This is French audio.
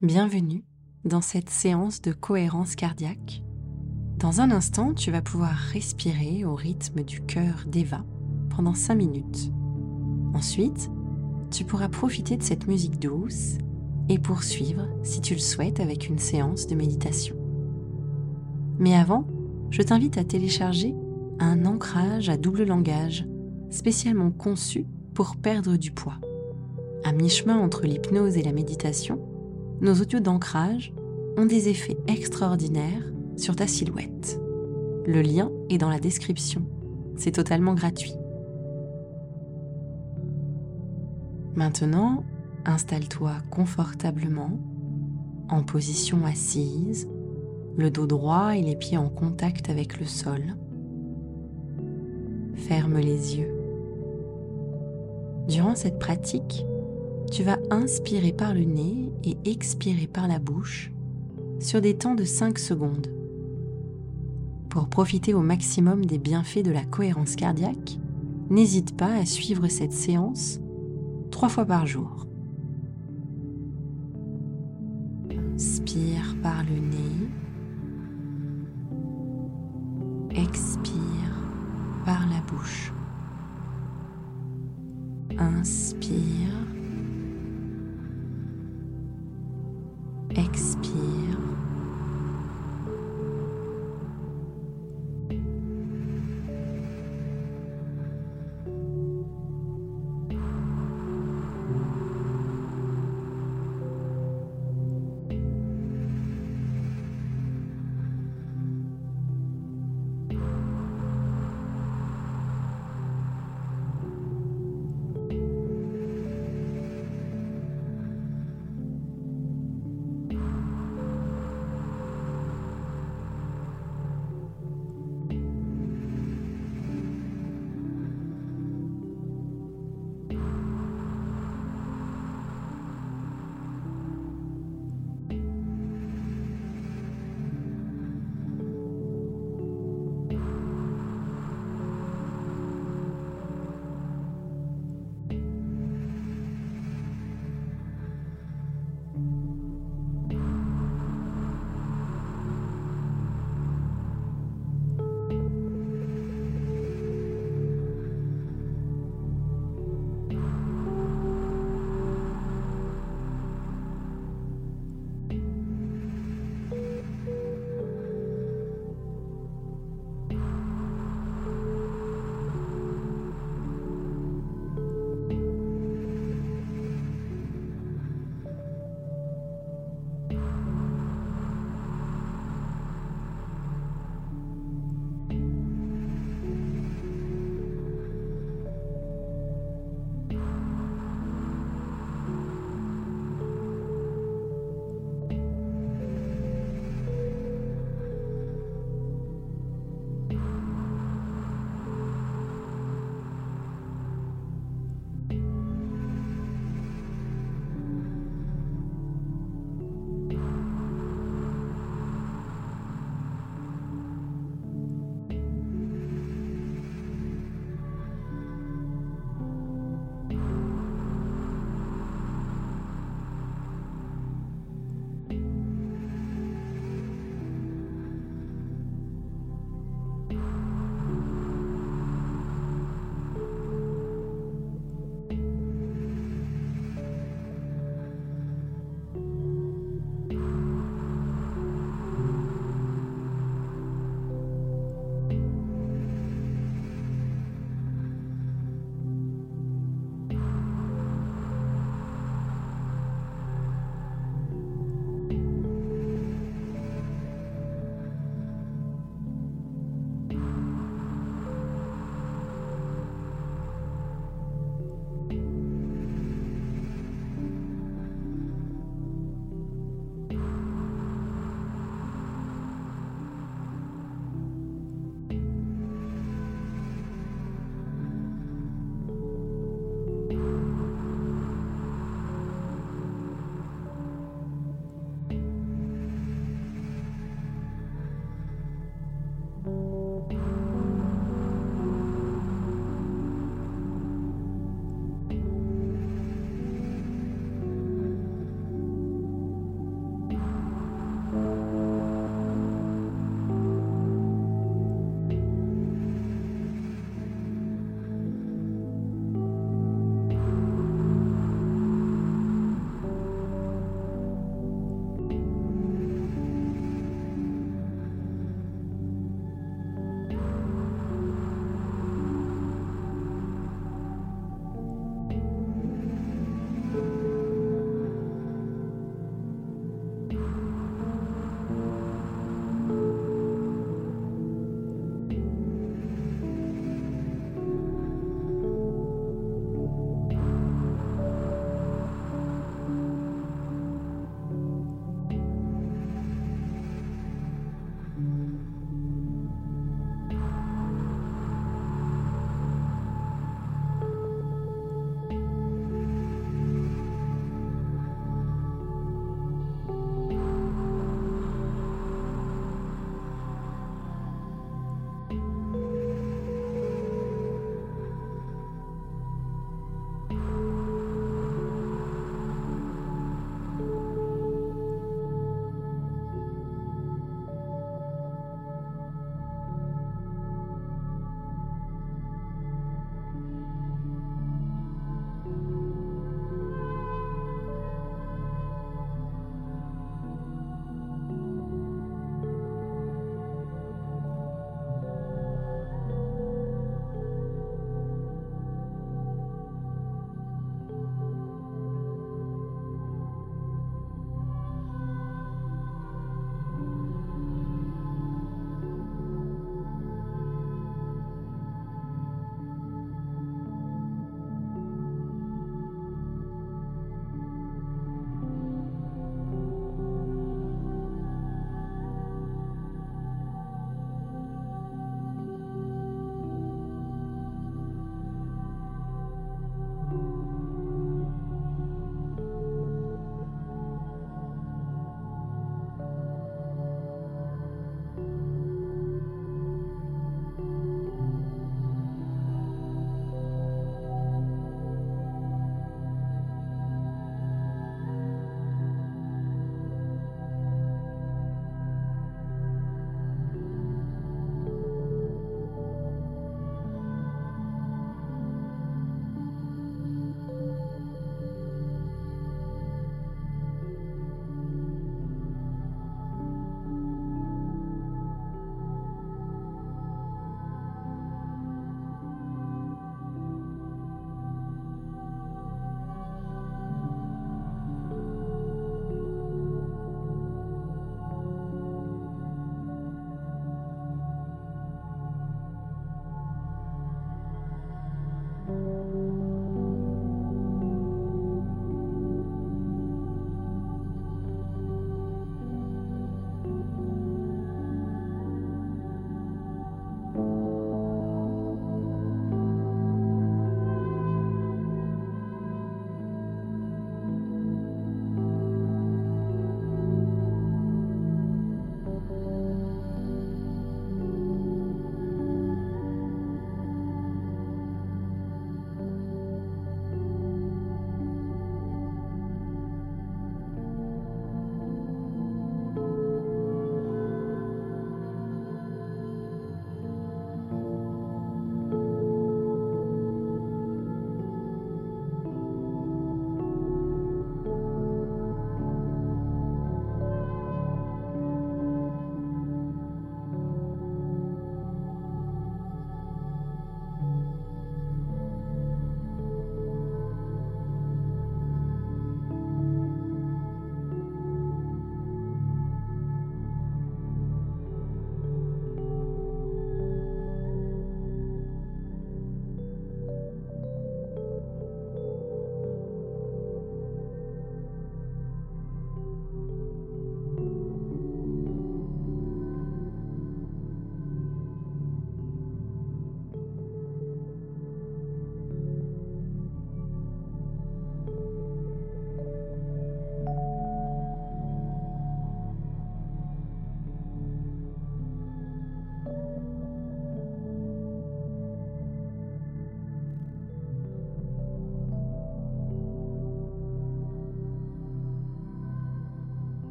Bienvenue dans cette séance de cohérence cardiaque. Dans un instant, tu vas pouvoir respirer au rythme du cœur d'Eva pendant 5 minutes. Ensuite, tu pourras profiter de cette musique douce et poursuivre, si tu le souhaites, avec une séance de méditation. Mais avant, je t'invite à télécharger un ancrage à double langage spécialement conçu pour perdre du poids. À mi-chemin entre l'hypnose et la méditation, nos audios d'ancrage ont des effets extraordinaires sur ta silhouette. Le lien est dans la description. C'est totalement gratuit. Maintenant, installe-toi confortablement en position assise, le dos droit et les pieds en contact avec le sol. Ferme les yeux. Durant cette pratique, tu vas inspirer par le nez et expirer par la bouche sur des temps de 5 secondes. Pour profiter au maximum des bienfaits de la cohérence cardiaque, n'hésite pas à suivre cette séance trois fois par jour. Inspire par le nez. Expire par la bouche. Inspire.